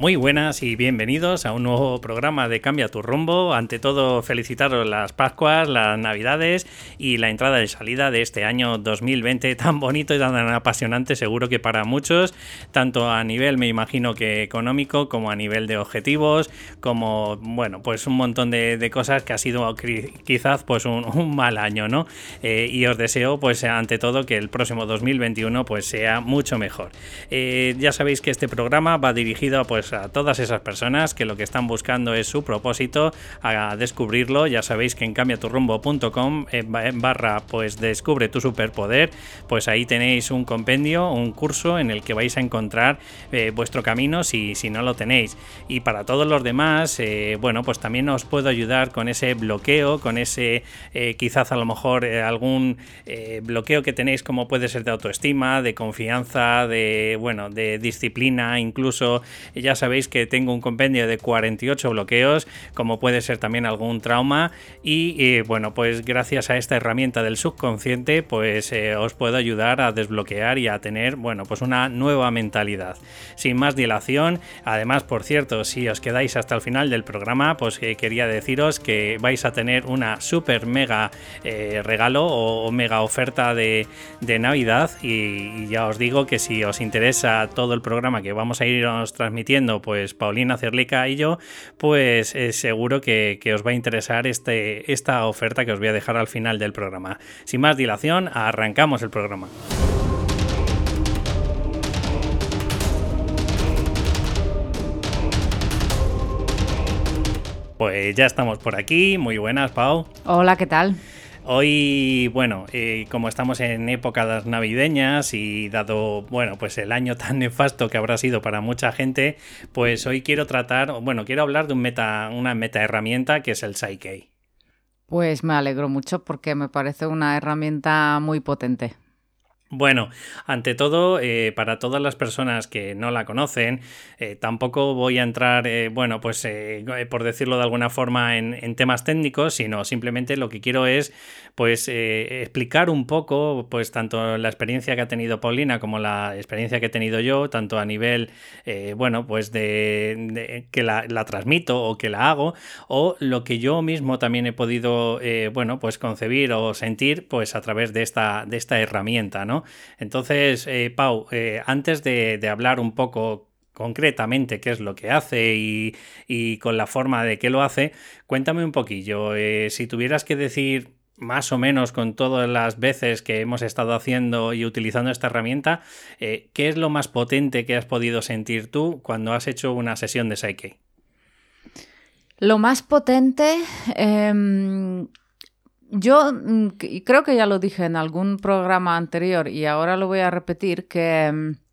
Muy buenas y bienvenidos a un nuevo programa de Cambia tu rumbo. Ante todo, felicitaros las Pascuas, las Navidades y la entrada y salida de este año 2020 tan bonito y tan apasionante, seguro que para muchos, tanto a nivel, me imagino que económico, como a nivel de objetivos, como, bueno, pues un montón de, cosas que ha sido quizás pues un, mal año, ¿no? Eh, y os deseo, pues ante todo, que el próximo 2021 pues sea mucho mejor. Eh, ya sabéis que este programa va dirigido pues pues, a todas esas personas que lo que están buscando es su propósito, a descubrirlo. Ya sabéis que en cambiaturrumbo.com en barra pues descubre tu superpoder, pues ahí tenéis un compendio, un curso en el que vais a encontrar eh, vuestro camino si, si no lo tenéis. Y para todos los demás, eh, bueno, pues también os puedo ayudar con ese bloqueo, con ese eh, quizás a lo mejor algún bloqueo que tenéis como puede ser de autoestima, de confianza, de bueno, de disciplina, incluso ya sabéis que tengo un compendio de 48 bloqueos, como puede ser también algún trauma. Y eh, bueno, pues gracias a esta herramienta del subconsciente, pues eh, os puedo ayudar a desbloquear y a tener, bueno, pues una nueva mentalidad. Sin más dilación, además, por cierto, si os quedáis hasta el final del programa, pues eh, quería deciros que vais a tener una super mega regalo o, mega oferta de, Navidad. Y, y ya os digo que si os interesa todo el programa que vamos a irnos transmitiendo, pues Paulina Cerlica y yo, pues eh, seguro que, os va a interesar este, esta oferta que os voy a dejar al final del programa. Sin más dilación, arrancamos el programa. Pues ya estamos por aquí. Muy buenas, Pau. Hola, ¿qué tal? Hoy, bueno, eh, como estamos en épocas navideñas y dado, bueno, pues el año tan nefasto que habrá sido para mucha gente, pues hoy quiero tratar, bueno, quiero hablar de un meta, una meta herramienta que es el Psyche. Pues me alegro mucho porque me parece una herramienta muy potente. Bueno, ante todo, eh, para todas las personas que no la conocen, eh, tampoco voy a entrar, eh, bueno, pues por decirlo de alguna forma, en, temas técnicos, sino simplemente lo que quiero es, pues, explicar un poco, pues, tanto la experiencia que ha tenido Paulina como la experiencia que he tenido yo, tanto a nivel, bueno, pues, de, que la, la, transmito o que la hago, o lo que yo mismo también he podido, bueno, pues, concebir o sentir, pues, a través de esta, de esta herramienta, ¿no? Entonces, eh, Pau, eh, antes de, hablar un poco concretamente qué es lo que hace y, con la forma de qué lo hace, cuéntame un poquillo, eh, si tuvieras que decir más o menos con todas las veces que hemos estado haciendo y utilizando esta herramienta, ¿qué es lo más potente que has podido sentir tú cuando has hecho una sesión de Psyche? Lo más potente, em, yo mm, creo que ya lo dije en algún programa anterior y ahora lo voy a repetir, que mm,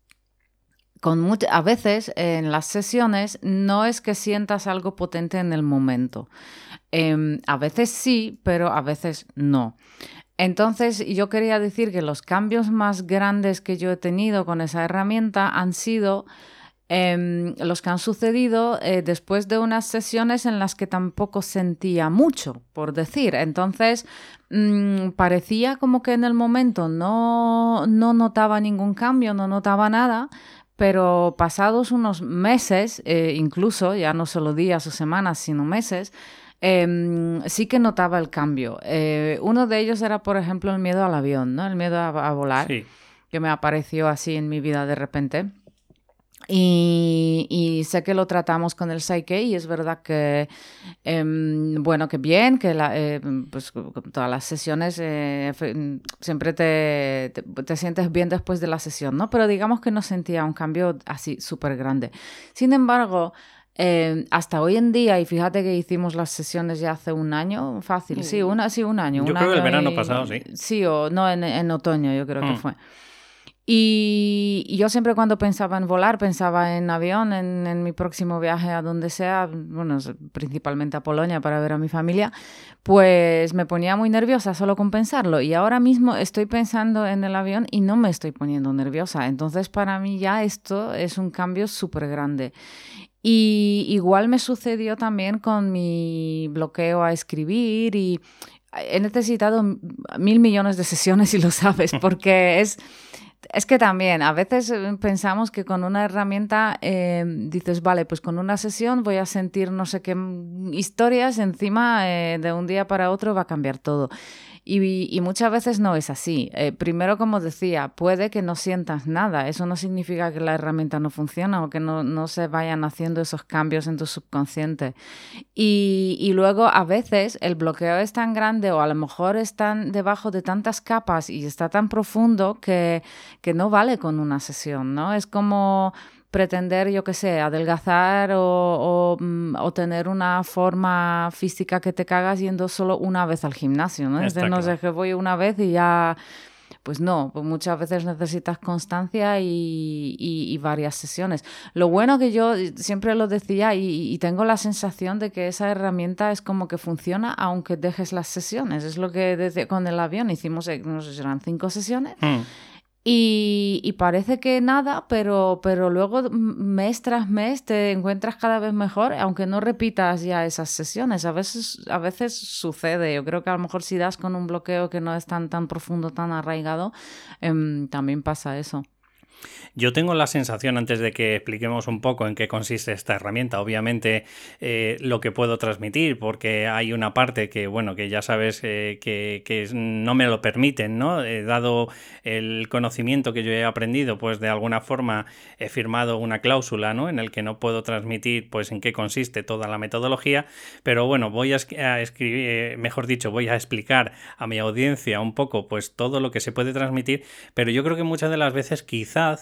con a veces en las sesiones no es que sientas algo potente en el momento. Em, a veces sí, pero a veces no. Entonces, yo quería decir que los cambios más grandes que yo he tenido con esa herramienta han sido Em, los que han sucedido eh, después de unas sesiones en las que tampoco sentía mucho, por decir. Entonces, mm, parecía como que en el momento no, no notaba ningún cambio, no notaba nada, pero pasados unos meses, eh, incluso ya no solo días o semanas, sino meses, em, sí que notaba el cambio. Eh, uno de ellos era, por ejemplo, el miedo al avión, ¿no? El miedo a, volar, que me apareció así en mi vida de repente. Y, sé que lo tratamos con el Psyche y es verdad que, em, bueno, que bien, que la, eh, pues, todas las sesiones eh, siempre te, te, sientes bien después de la sesión, ¿no? Pero digamos que no sentía un cambio así súper grande. Sin embargo, em, hasta hoy en día, y fíjate que hicimos las sesiones ya hace un año, fácil, sí, mm. una, sí un año. Yo creo que el verano pasado, sí. Sí, o no, en, en otoño yo creo que mm. fue. Y, yo siempre cuando pensaba en volar, pensaba en avión, en, mi próximo viaje a donde sea, bueno, principalmente a Polonia para ver a mi familia, pues me ponía muy nerviosa solo con pensarlo. Y ahora mismo estoy pensando en el avión y no me estoy poniendo nerviosa. Entonces para mí ya esto es un cambio súper grande. Y igual me sucedió también con mi bloqueo a escribir y he necesitado mil millones de sesiones, si lo sabes, porque es Es que también a veces eh, pensamos que con una herramienta eh, dices, vale, pues con una sesión voy a sentir no sé qué historias, encima eh, de un día para otro va a cambiar todo. Y, muchas veces no es así. Eh, primero, como decía, puede que no sientas nada. Eso no significa que la herramienta no funciona o que no, se vayan haciendo esos cambios en tu subconsciente. Y, luego, a veces, el bloqueo es tan grande o a lo mejor están debajo de tantas capas y está tan profundo que, que no vale con una sesión, ¿no? Es como pretender, yo qué sé, adelgazar o, mm, o, tener una forma física que te cagas yendo solo una vez al gimnasio, ¿no? Es no sé, que voy una vez y ya... Pues no, pues muchas veces necesitas constancia y, y, varias sesiones. Lo bueno que yo siempre lo decía y, tengo la sensación de que esa herramienta es como que funciona aunque dejes las sesiones. Es lo que desde, con el avión hicimos, eh, no sé si eran cinco sesiones. Mm. Y, parece que nada, pero, pero luego mes tras mes te encuentras cada vez mejor, aunque no repitas ya esas sesiones. A veces, a veces sucede. Yo creo que a lo mejor si das con un bloqueo que no es tan, tan profundo, tan arraigado, em, también pasa eso. Yo tengo la sensación, antes de que expliquemos un poco en qué consiste esta herramienta, obviamente eh, lo que puedo transmitir, porque hay una parte que, bueno, que ya sabes eh, que, no me lo permiten, ¿no? dado el conocimiento que yo he aprendido, pues de alguna forma he firmado una cláusula, ¿no? En el que no puedo transmitir, pues, en qué consiste toda la metodología, pero bueno, voy a, escribir, eh, mejor dicho, voy a explicar a mi audiencia un poco, pues, todo lo que se puede transmitir, pero yo creo que muchas de las veces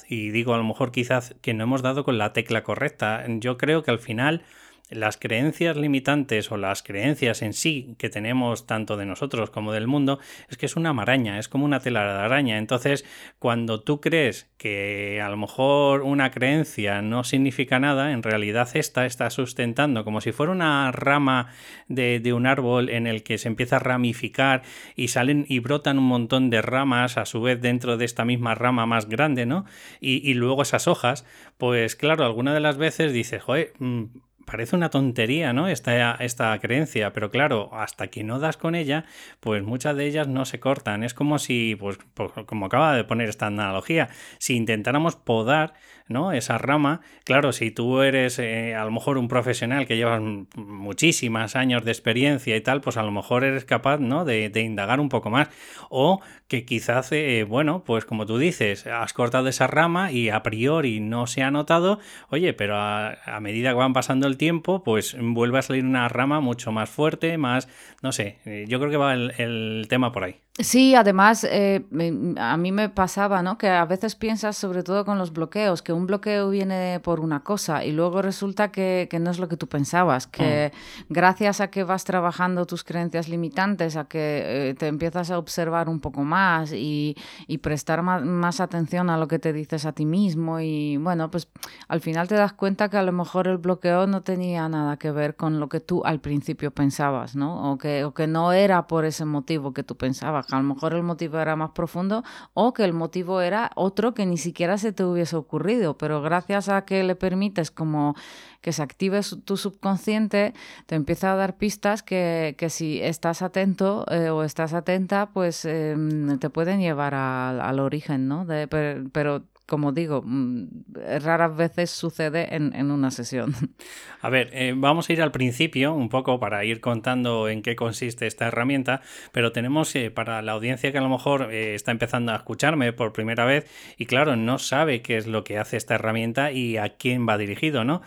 y digo a lo mejor quizás que no hemos dado con la tecla correcta. Yo creo que al final las creencias limitantes o las creencias en sí que tenemos tanto de nosotros como del mundo es que es una maraña, es como una tela de araña. Entonces, cuando tú crees que a lo mejor una creencia no significa nada, en realidad esta está sustentando como si fuera una rama de, un árbol en el que se empieza a ramificar y salen y brotan un montón de ramas a su vez dentro de esta misma rama más grande, ¿no? Y, y luego esas hojas, pues claro, alguna de las veces dices, joder, mm, parece una tontería, ¿no? Esta, esta creencia, pero claro, hasta que no das con ella, pues muchas de ellas no se cortan. Es como si, pues, pues como acaba de poner esta analogía, si intentáramos podar ¿no? Esa rama, claro, si tú eres eh, a lo mejor un profesional que llevas muchísimos años de experiencia y tal, pues a lo mejor eres capaz, ¿no? De, indagar un poco más. O que quizás, eh, bueno, pues como tú dices, has cortado esa rama y a priori no se ha notado, oye, pero a, medida que van pasando el tiempo, pues vuelve a salir una rama mucho más fuerte, más, no sé, eh, yo creo que va el tema por ahí. Sí, además eh, a mí me pasaba, ¿no? Que a veces piensas, sobre todo con los bloqueos, que un bloqueo viene por una cosa y luego resulta que, no es lo que tú pensabas, que mm. gracias a que vas trabajando tus creencias limitantes, a que eh, te empiezas a observar un poco más y, prestar más, atención a lo que te dices a ti mismo y bueno, pues al final te das cuenta que a lo mejor el bloqueo no tenía nada que ver con lo que tú al principio pensabas, ¿no? O que, o que no era por ese motivo que tú pensabas a lo mejor el motivo era más profundo o que el motivo era otro que ni siquiera se te hubiese ocurrido, pero gracias a que le permites como que se active tu subconsciente, te empieza a dar pistas que, si estás atento eh, o estás atenta, pues em, te pueden llevar al origen, ¿no? pero como digo, mm, raras veces sucede en, una sesión. A ver, eh, vamos a ir al principio un poco para ir contando en qué consiste esta herramienta, pero tenemos eh, para la audiencia que a lo mejor eh, está empezando a escucharme por primera vez y claro, no sabe qué es lo que hace esta herramienta y a quién va dirigido, ¿no?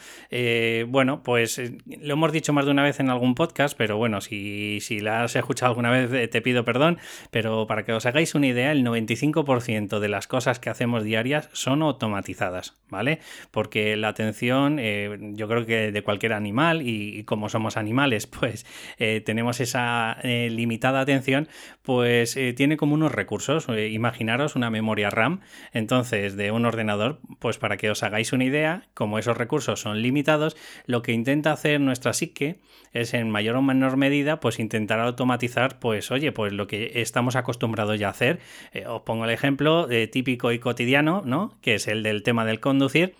bueno, pues lo hemos dicho más de una vez en algún podcast, pero bueno, si, si la has escuchado alguna vez te pido perdón, pero para que os hagáis una idea, el 95% de las cosas que hacemos diarias son automatizadas, ¿vale? Porque la atención, eh, yo creo que de cualquier animal, y, como somos animales, pues eh, tenemos esa eh, limitada atención, pues tiene como unos recursos. imaginaros una memoria RAM, entonces de un ordenador, pues para que os hagáis una idea, como esos recursos son limitados, lo que intenta hacer nuestra psique es en mayor o menor medida, pues intentar automatizar, pues oye, pues lo que estamos acostumbrados ya a hacer. os pongo el ejemplo típico y cotidiano, ¿no? Que es el del tema del conducir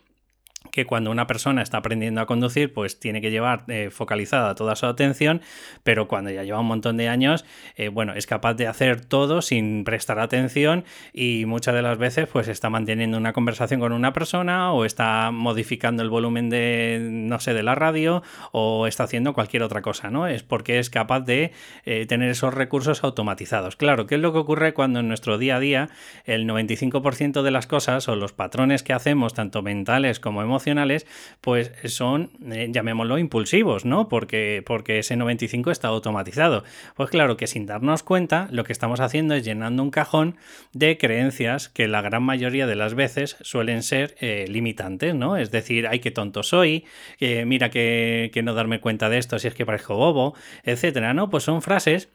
que cuando una persona está aprendiendo a conducir, pues tiene que llevar eh, focalizada toda su atención, pero cuando ya lleva un montón de años, eh, bueno, es capaz de hacer todo sin prestar atención y muchas de las veces pues está manteniendo una conversación con una persona o está modificando el volumen de, no sé, de la radio o está haciendo cualquier otra cosa, ¿no? Es porque es capaz de eh, tener esos recursos automatizados. Claro, ¿qué es lo que ocurre cuando en nuestro día a día el 95% de las cosas o los patrones que hacemos, tanto mentales como emocionales, emocionales, pues son, eh, llamémoslo, impulsivos, ¿no? Porque, porque ese 95 está automatizado. Pues claro que sin darnos cuenta, lo que estamos haciendo es llenando un cajón de creencias que la gran mayoría de las veces suelen ser eh, limitantes, ¿no? Es decir, ay, qué tonto soy, mira que, que no darme cuenta de esto si es que parezco bobo, etcétera, ¿no? Pues son frases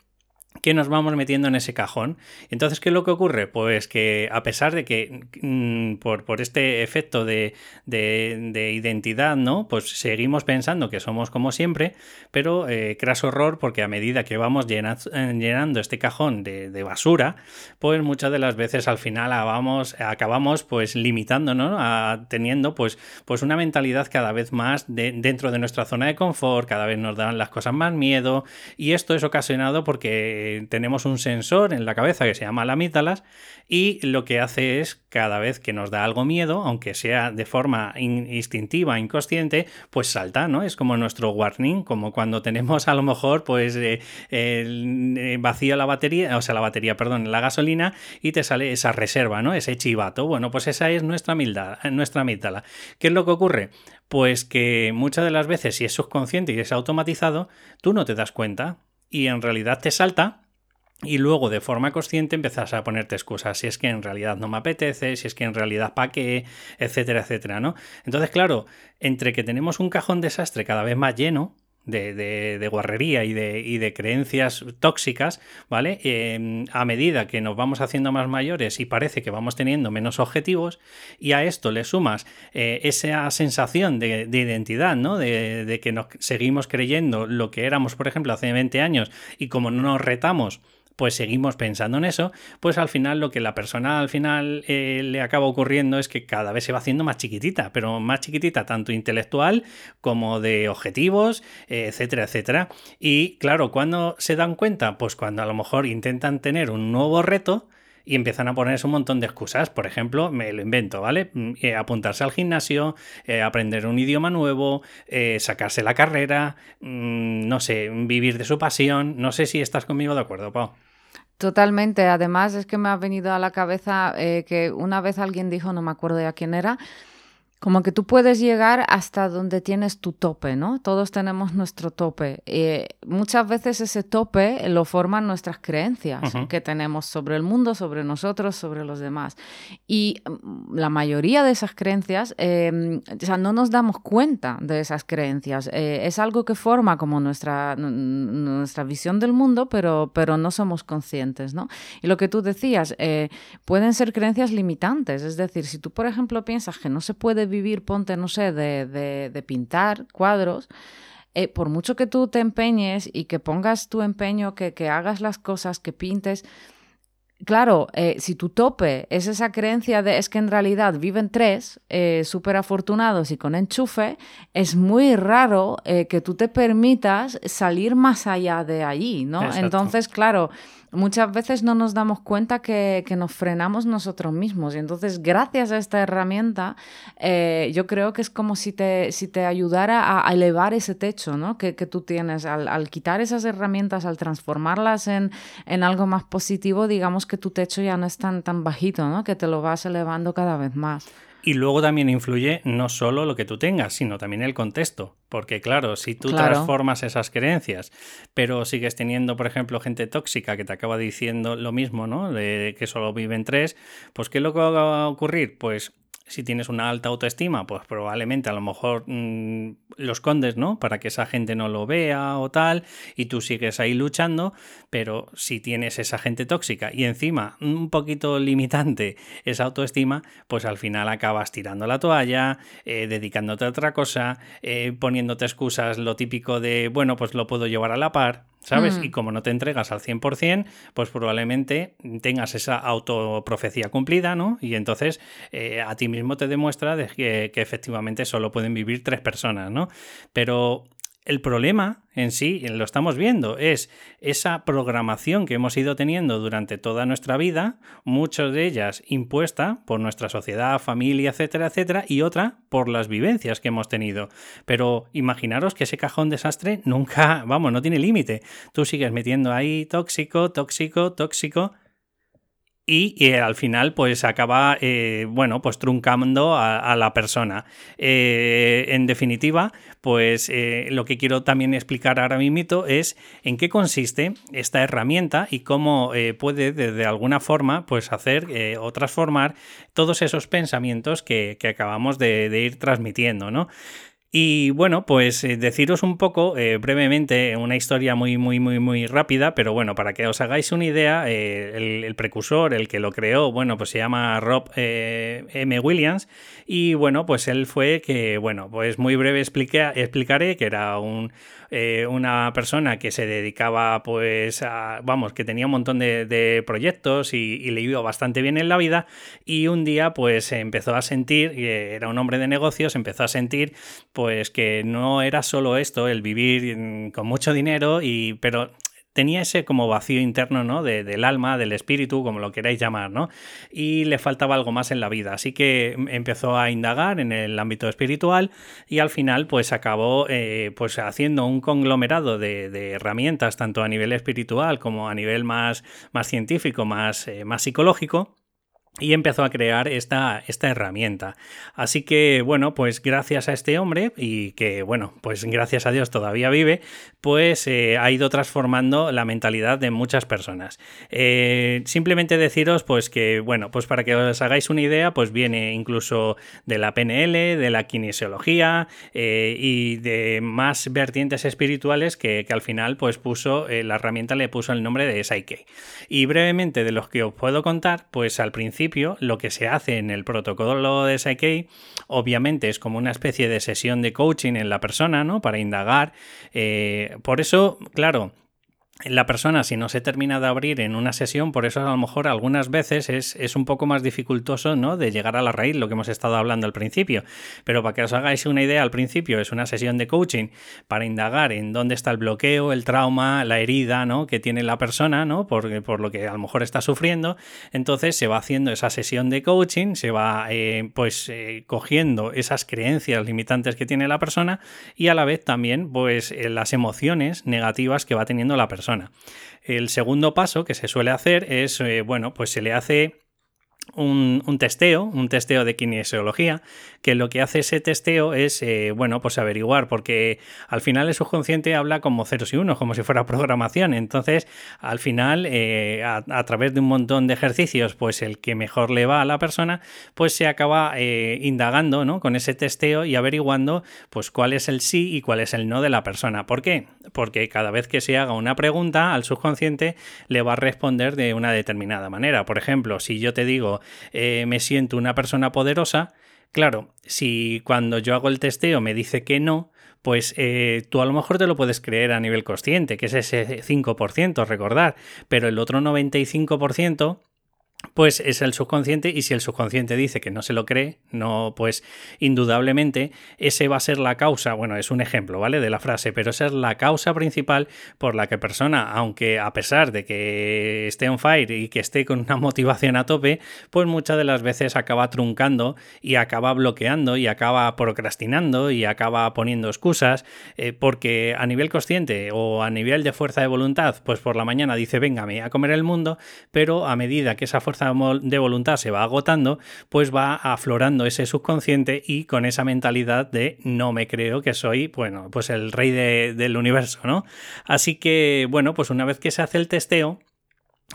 que nos vamos metiendo en ese cajón. Entonces, ¿qué es lo que ocurre? Pues que a pesar de que mm, por, por, este efecto de, de, identidad, ¿no? Pues seguimos pensando que somos como siempre, pero eh, craso horror porque a medida que vamos llenando, este cajón de, basura, pues muchas de las veces al final acabamos pues limitándonos a teniendo pues, pues una mentalidad cada vez más dentro de nuestra zona de confort, cada vez nos dan las cosas más miedo y esto es ocasionado porque tenemos un sensor en la cabeza que se llama la amígdalas y lo que hace es cada vez que nos da algo miedo, aunque sea de forma instintiva, inconsciente, pues salta, ¿no? Es como nuestro warning, como cuando tenemos a lo mejor pues eh, eh, vacío la batería, o sea, la batería, perdón, la gasolina y te sale esa reserva, ¿no? Ese chivato. Bueno, pues esa es nuestra amígdala, nuestra amígdala. ¿Qué es lo que ocurre? Pues que muchas de las veces, si es subconsciente y es automatizado, tú no te das cuenta y en realidad te salta y luego de forma consciente empezás a ponerte excusas, si es que en realidad no me apetece, si es que en realidad para qué, etcétera, etcétera, ¿no? Entonces, claro, entre que tenemos un cajón desastre cada vez más lleno, de, de, guarrería y de, y de, creencias tóxicas, ¿vale? Em, a medida que nos vamos haciendo más mayores y parece que vamos teniendo menos objetivos, y a esto le sumas eh, esa sensación de, identidad, ¿no? De, que nos seguimos creyendo lo que éramos, por ejemplo, hace 20 años, y como no nos retamos, pues seguimos pensando en eso, pues al final lo que la persona al final eh, le acaba ocurriendo es que cada vez se va haciendo más chiquitita, pero más chiquitita tanto intelectual como de objetivos, etcétera, etcétera. Y claro, cuando se dan cuenta? Pues cuando a lo mejor intentan tener un nuevo reto, y empiezan a ponerse un montón de excusas. Por ejemplo, me lo invento, ¿vale? Mm, eh, apuntarse al gimnasio, eh, aprender un idioma nuevo, sacarse la carrera, mm, no sé, vivir de su pasión. No sé si estás conmigo de acuerdo, Pau. Totalmente. Además, es que me ha venido a la cabeza eh, que una vez alguien dijo, no me acuerdo de a quién era, como que tú puedes llegar hasta donde tienes tu tope, ¿no? Todos tenemos nuestro tope. Eh, muchas veces ese tope lo forman nuestras creencias que tenemos sobre el mundo, sobre nosotros, sobre los demás. Y mm, la mayoría de esas creencias, em, o sea, no nos damos cuenta de esas creencias. Eh, es algo que forma como nuestra, nuestra visión del mundo, pero, pero no somos conscientes, ¿no? Y lo que tú decías, eh, pueden ser creencias limitantes. Es decir, si tú, por ejemplo, piensas que no se puede vivir, ponte, no sé, de, pintar cuadros, eh, por mucho que tú te empeñes y que pongas tu empeño, que, que hagas las cosas, que pintes, claro, eh, si tu tope es esa creencia de es que en realidad viven tres eh, súper afortunados y con enchufe, es muy raro que tú te permitas salir más allá de allí, ¿no? Entonces, claro, muchas veces no nos damos cuenta que, nos frenamos nosotros mismos. Y entonces, gracias a esta herramienta, eh, yo creo que es como si te, si te ayudara a, elevar ese techo ¿no? que, tú tienes. Al, quitar esas herramientas, al transformarlas en, en, algo más positivo, digamos que tu techo ya no es tan, tan bajito, ¿no? que te lo vas elevando cada vez más. Y luego también influye no solo lo que tú tengas, sino también el contexto. Porque claro, si tú transformas esas creencias, pero sigues teniendo, por ejemplo, gente tóxica que te acaba diciendo lo mismo, ¿no? De que solo viven tres, pues ¿qué es lo que va a ocurrir? Pues si tienes una alta autoestima, pues probablemente a lo mejor mm, lo escondes, ¿no? Para que esa gente no lo vea o tal, y tú sigues ahí luchando, pero si tienes esa gente tóxica y encima un poquito limitante esa autoestima, pues al final acabas tirando la toalla, eh, dedicándote a otra cosa, eh, poniéndote excusas, lo típico de, bueno, pues lo puedo llevar a la par, ¿sabes? Mm. Y como no te entregas al 100%, pues probablemente tengas esa autoprofecía cumplida, ¿no? Y entonces eh, a ti mismo te demuestra de que, que efectivamente solo pueden vivir tres personas, ¿no? Pero el problema en sí, lo estamos viendo, es esa programación que hemos ido teniendo durante toda nuestra vida, muchas de ellas impuesta por nuestra sociedad, familia, etcétera, etcétera, y otra por las vivencias que hemos tenido. Pero imaginaros que ese cajón desastre nunca, vamos, no tiene límite. Tú sigues metiendo ahí tóxico, tóxico, tóxico, y, y, al final pues acaba eh, bueno pues truncando a, la persona. Eh, en definitiva pues eh, lo que quiero también explicar ahora mismo es en qué consiste esta herramienta y cómo eh, puede de, alguna forma pues hacer eh, o transformar todos esos pensamientos que, que acabamos de, de ir transmitiendo no y bueno, pues eh, deciros un poco eh, brevemente una historia muy, muy, muy, muy rápida, pero bueno, para que os hagáis una idea, eh, el, precursor, el que lo creó, bueno, pues se llama Rob M. Williams, y bueno, pues él fue que, bueno, pues muy breve explica, explicaré que era un, eh, una persona que se dedicaba, pues, a, vamos, que tenía un montón de, proyectos y, y, le iba bastante bien en la vida, y un día, pues, empezó a sentir, era un hombre de negocios, empezó a sentir, pues, que no era solo esto, el vivir con mucho dinero, y, pero tenía ese como vacío interno, ¿no? De, del alma, del espíritu, como lo queráis llamar, ¿no? Y le faltaba algo más en la vida. Así que empezó a indagar en el ámbito espiritual y al final, pues acabó eh, pues haciendo un conglomerado de, de, herramientas, tanto a nivel espiritual como a nivel más, más científico, más, eh, más psicológico y empezó a crear esta, esta herramienta. Así que, bueno, pues gracias a este hombre, y que, bueno, pues gracias a Dios todavía vive, pues eh, ha ido transformando la mentalidad de muchas personas. Eh, simplemente deciros, pues que, bueno, pues para que os hagáis una idea, pues viene incluso de la PNL, de la kinesiología eh, y de más vertientes espirituales que, que al final, pues puso, la herramienta le puso el nombre de Psyche. Y brevemente de los que os puedo contar, pues al principio lo que se hace en el protocolo de Psyche, obviamente es como una especie de sesión de coaching en la persona, ¿no? Para indagar. Eh, por eso, claro, la persona, si no se termina de abrir en una sesión, por eso a lo mejor algunas veces es, es, un poco más dificultoso ¿no? de llegar a la raíz, lo que hemos estado hablando al principio. Pero para que os hagáis una idea, al principio es una sesión de coaching para indagar en dónde está el bloqueo, el trauma, la herida ¿no? que tiene la persona, ¿no? por, por lo que a lo mejor está sufriendo. Entonces se va haciendo esa sesión de coaching, se va eh, pues eh, cogiendo esas creencias limitantes que tiene la persona y a la vez también pues eh, las emociones negativas que va teniendo la persona. El segundo paso que se suele hacer es, eh, bueno, pues se le hace un, un, testeo, un testeo de kinesiología, que lo que hace ese testeo es, eh, bueno, pues averiguar, porque al final el subconsciente habla como ceros y unos, como si fuera programación. Entonces, al final, eh, a, través de un montón de ejercicios, pues el que mejor le va a la persona, pues se acaba eh, indagando, ¿no? Con ese testeo y averiguando, pues cuál es el sí y cuál es el no de la persona. ¿Por qué? Porque cada vez que se haga una pregunta al subconsciente, le va a responder de una determinada manera. Por ejemplo, si yo te digo, eh, me siento una persona poderosa, claro, si cuando yo hago el testeo me dice que no, pues eh, tú a lo mejor te lo puedes creer a nivel consciente, que es ese 5%, recordar, pero el otro 95% pues es el subconsciente y si el subconsciente dice que no se lo cree, no, pues indudablemente ese va a ser la causa, bueno, es un ejemplo, ¿vale? De la frase, pero esa es la causa principal por la que persona, aunque a pesar de que esté on fire y que esté con una motivación a tope, pues muchas de las veces acaba truncando y acaba bloqueando y acaba procrastinando y acaba poniendo excusas, eh, porque a nivel consciente o a nivel de fuerza de voluntad, pues por la mañana dice, véngame a comer el mundo, pero a medida que esa fuerza de voluntad se va agotando, pues va aflorando ese subconsciente y con esa mentalidad de no me creo que soy, bueno, pues el rey de, del universo, ¿no? Así que, bueno, pues una vez que se hace el testeo,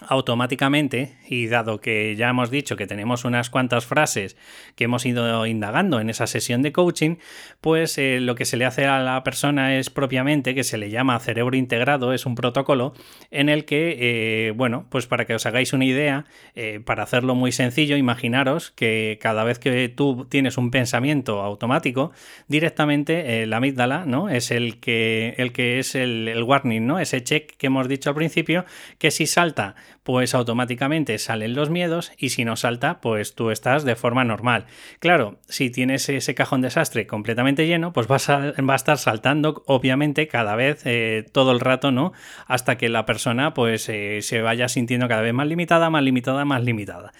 automáticamente, y dado que ya hemos dicho que tenemos unas cuantas frases que hemos ido indagando en esa sesión de coaching, pues eh, lo que se le hace a la persona es propiamente que se le llama cerebro integrado, es un protocolo en el que, eh, bueno, pues para que os hagáis una idea, eh, para hacerlo muy sencillo, imaginaros que cada vez que tú tienes un pensamiento automático, directamente la amígdala, ¿no? Es el que, el que es el, el warning, ¿no? Ese check que hemos dicho al principio, que si salta pues automáticamente salen los miedos y si no salta, pues tú estás de forma normal. Claro, si tienes ese cajón desastre completamente lleno, pues vas a, va a estar saltando obviamente cada vez, eh, todo el rato, ¿no? Hasta que la persona pues eh, se vaya sintiendo cada vez más limitada, más limitada, más limitada.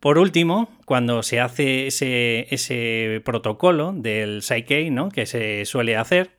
Por último, cuando se hace ese, ese protocolo del Psyche, ¿no? Que se suele hacer,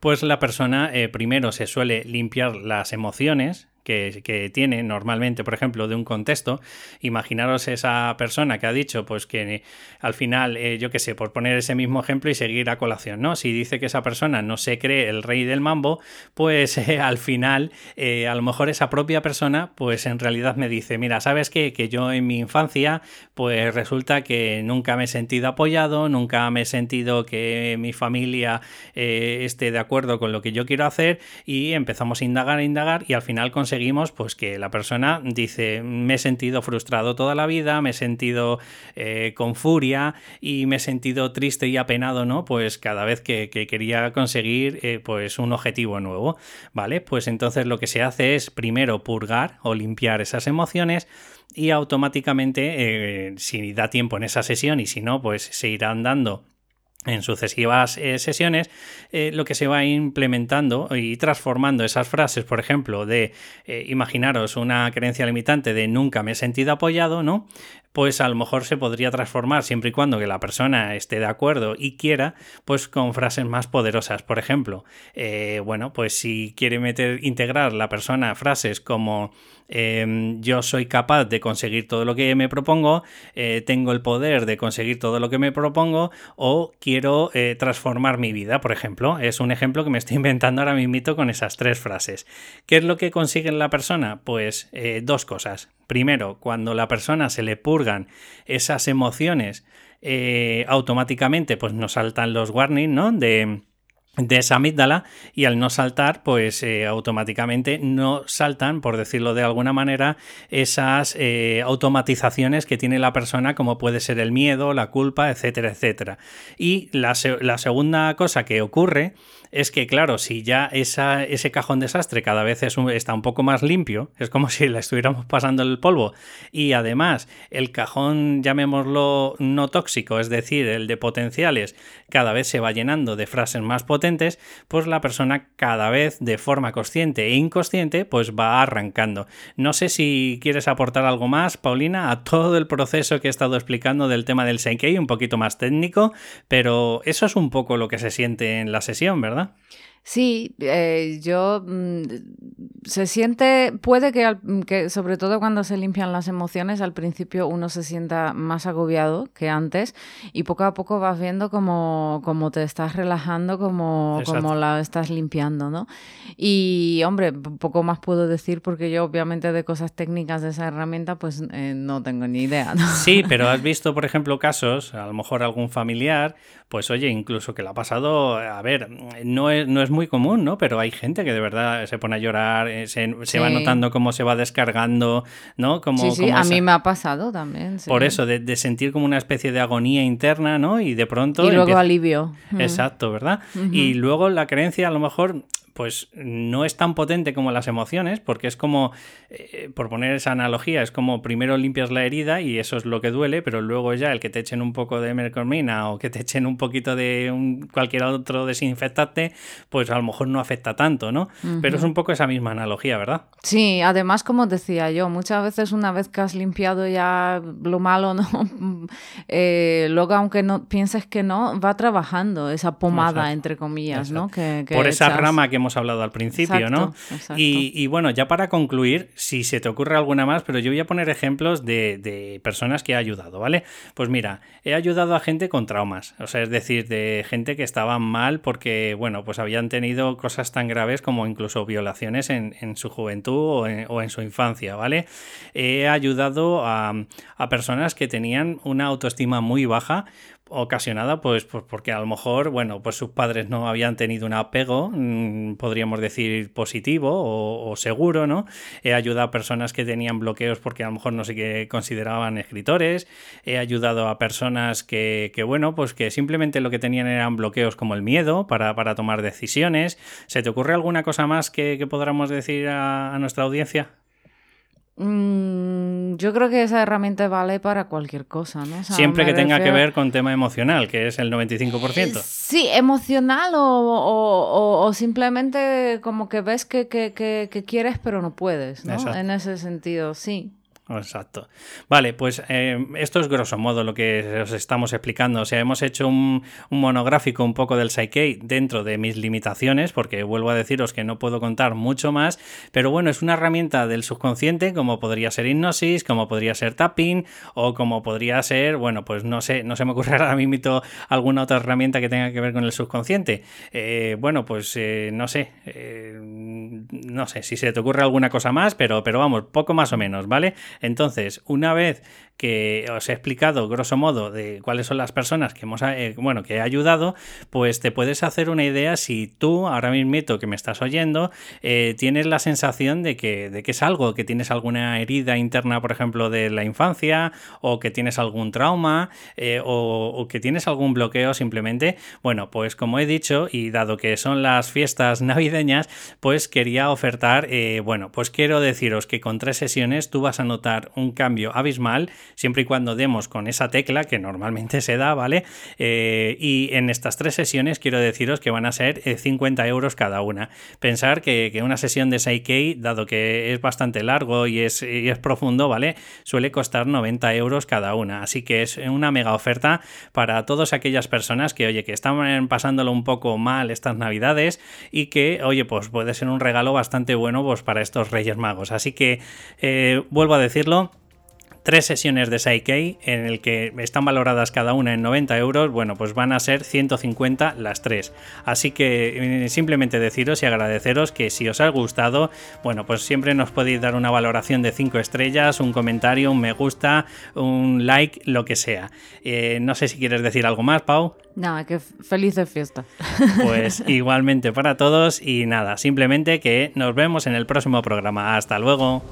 pues la persona eh, primero se suele limpiar las emociones que, tiene normalmente, por ejemplo, de un contexto, imaginaros esa persona que ha dicho, pues que al final, eh, yo qué sé, por poner ese mismo ejemplo y seguir a colación, ¿no? Si dice que esa persona no se cree el rey del mambo, pues eh, al final, eh, a lo mejor esa propia persona, pues en realidad me dice, mira, ¿sabes qué? Que yo en mi infancia, pues resulta que nunca me he sentido apoyado, nunca me he sentido que mi familia esté de acuerdo con lo que yo quiero hacer y empezamos a indagar, a indagar y al final conseguimos conseguimos pues que la persona dice me he sentido frustrado toda la vida, me he sentido eh, con furia y me he sentido triste y apenado, ¿no? Pues cada vez que, quería conseguir eh, pues un objetivo nuevo, ¿vale? Pues entonces lo que se hace es primero purgar o limpiar esas emociones y automáticamente eh, si da tiempo en esa sesión y si no pues se irán dando en sucesivas eh, sesiones, eh, lo que se va implementando y transformando esas frases, por ejemplo, de eh, imaginaros una creencia limitante de nunca me he sentido apoyado, ¿no? Pues a lo mejor se podría transformar siempre y cuando que la persona esté de acuerdo y quiera, pues con frases más poderosas. Por ejemplo, bueno, pues si quiere meter, integrar la persona frases como Em, yo soy capaz de conseguir todo lo que me propongo, eh, tengo el poder de conseguir todo lo que me propongo o quiero eh, transformar mi vida, por ejemplo. Es un ejemplo que me estoy inventando ahora mismo con esas tres frases. ¿Qué es lo que consigue la persona? Pues eh, dos cosas. Primero, cuando la persona se le purgan esas emociones, automáticamente pues nos saltan los warnings, ¿no? De de esa amígdala y al no saltar pues eh, automáticamente no saltan por decirlo de alguna manera esas eh, automatizaciones que tiene la persona como puede ser el miedo la culpa etcétera etcétera. Y la, la segunda cosa que ocurre es que, claro, si ya ese cajón desastre cada vez es está un poco más limpio, es como si le estuviéramos pasando el polvo, y además el cajón, llamémoslo no tóxico, es decir, el de potenciales, cada vez se va llenando de frases más potentes, pues la persona cada vez de forma consciente e inconsciente, pues va arrancando. No sé si quieres aportar algo más, Paulina, a todo el proceso que he estado explicando del tema del Senkei, un poquito más técnico, pero eso es un poco lo que se siente en la sesión, ¿verdad? Sí, eh, yo mm, se siente, puede que, que, sobre todo cuando se limpian las emociones, al principio uno se sienta más agobiado que antes y poco a poco vas viendo como, como te estás relajando, como, como la estás limpiando, ¿no? Y hombre, poco más puedo decir porque yo obviamente de cosas técnicas de esa herramienta pues eh, no tengo ni idea. Sí, pero has visto, por ejemplo, casos, a lo mejor algún familiar, pues oye, incluso que le ha pasado, a ver, no es, no es muy común, ¿no? Pero hay gente que de verdad se pone a llorar, eh, se, va notando cómo se va descargando, ¿no? Como, sí, sí, a mí me ha pasado también. Por eso, de, sentir como una especie de agonía interna, ¿no? Y de pronto... Y luego alivio. Exacto, ¿verdad? Y luego la creencia a lo mejor pues no es tan potente como las emociones, porque es como, eh, por poner esa analogía, es como primero limpias la herida y eso es lo que duele, pero luego ya el que te echen un poco de mercomina o que te echen un poquito de un, cualquier otro desinfectante, pues a lo mejor no afecta tanto, ¿no? Pero es un poco esa misma analogía, ¿verdad? Sí, además, como decía yo, muchas veces una vez que has limpiado ya lo malo, ¿no? Eh, luego, aunque no pienses que no, va trabajando esa pomada, entre comillas, ¿no? por esa rama que hemos hablado al principio, ¿no? Y, bueno, ya para concluir, si se te ocurre alguna más, pero yo voy a poner ejemplos de, de, personas que he ayudado, ¿vale? Pues mira, he ayudado a gente con traumas, o sea, es decir, de gente que estaba mal porque, bueno, pues habían tenido cosas tan graves como incluso violaciones en, en su juventud o en, o en, su infancia, ¿vale? He ayudado a, a personas que tenían una autoestima muy baja ocasionada pues, pues, porque a lo mejor, bueno, pues sus padres no habían tenido un apego, mm, podríamos decir positivo o, seguro, ¿no? He ayudado a personas que tenían bloqueos porque a lo mejor no qué consideraban escritores, he ayudado a personas que, que, bueno, pues que simplemente lo que tenían eran bloqueos como el miedo para, para tomar decisiones. ¿Se te ocurre alguna cosa más que, que podamos decir a nuestra audiencia? Mm, yo creo que esa herramienta vale para cualquier cosa, ¿no? Siempre que tenga que ver con tema emocional, que es el 95%. Eh, sí, emocional o, simplemente como que ves que, que, quieres pero no puedes, ¿no? En ese sentido, sí. Exacto. Vale, pues eh, esto es grosso modo lo que os estamos explicando. O sea, hemos hecho un, monográfico un poco del Psyche dentro de mis limitaciones, porque vuelvo a deciros que no puedo contar mucho más, pero bueno, es una herramienta del subconsciente, como podría ser hipnosis, como podría ser tapping, o como podría ser, bueno, pues no sé, no se me ocurre ahora mismo alguna otra herramienta que tenga que ver con el subconsciente. Eh, bueno, pues eh, no sé, no sé si se te ocurre alguna cosa más, pero, pero vamos, poco más o menos, ¿vale? Entonces, una vez que os he explicado grosso modo de cuáles son las personas que hemos eh, bueno que he ayudado pues te puedes hacer una idea si tú ahora mismo que me estás oyendo eh, tienes la sensación de que, de que es algo que tienes alguna herida interna por ejemplo de la infancia o que tienes algún trauma eh, o, que tienes algún bloqueo simplemente bueno pues como he dicho y dado que son las fiestas navideñas pues quería ofertar bueno pues quiero deciros que con tres sesiones tú vas a notar un cambio abismal siempre y cuando demos con esa tecla que normalmente se da, ¿vale? Eh, y en estas tres sesiones quiero deciros que van a ser 50 eh, euros cada una. Pensar que, una sesión de 6K, dado que es bastante largo y es, es profundo, ¿vale? Suele costar 90 euros cada una. Así que es una mega oferta para todas aquellas personas que, oye, que están pasándolo un poco mal estas navidades y que, oye, pues puede ser un regalo bastante bueno pues, para estos Reyes Magos. Así que, eh, vuelvo a decirlo, tres sesiones de Psyche en el que están valoradas cada una en 90 euros, bueno, pues van a ser 150 las tres. Así que eh, simplemente deciros y agradeceros que si os ha gustado, bueno, pues siempre nos podéis dar una valoración de 5 estrellas, un comentario, un me gusta, un like, lo que sea. Eh, no sé si quieres decir algo más, Pau. Nada, que feliz de fiesta. Pues igualmente para todos y nada, simplemente que nos vemos en el próximo programa. Hasta luego.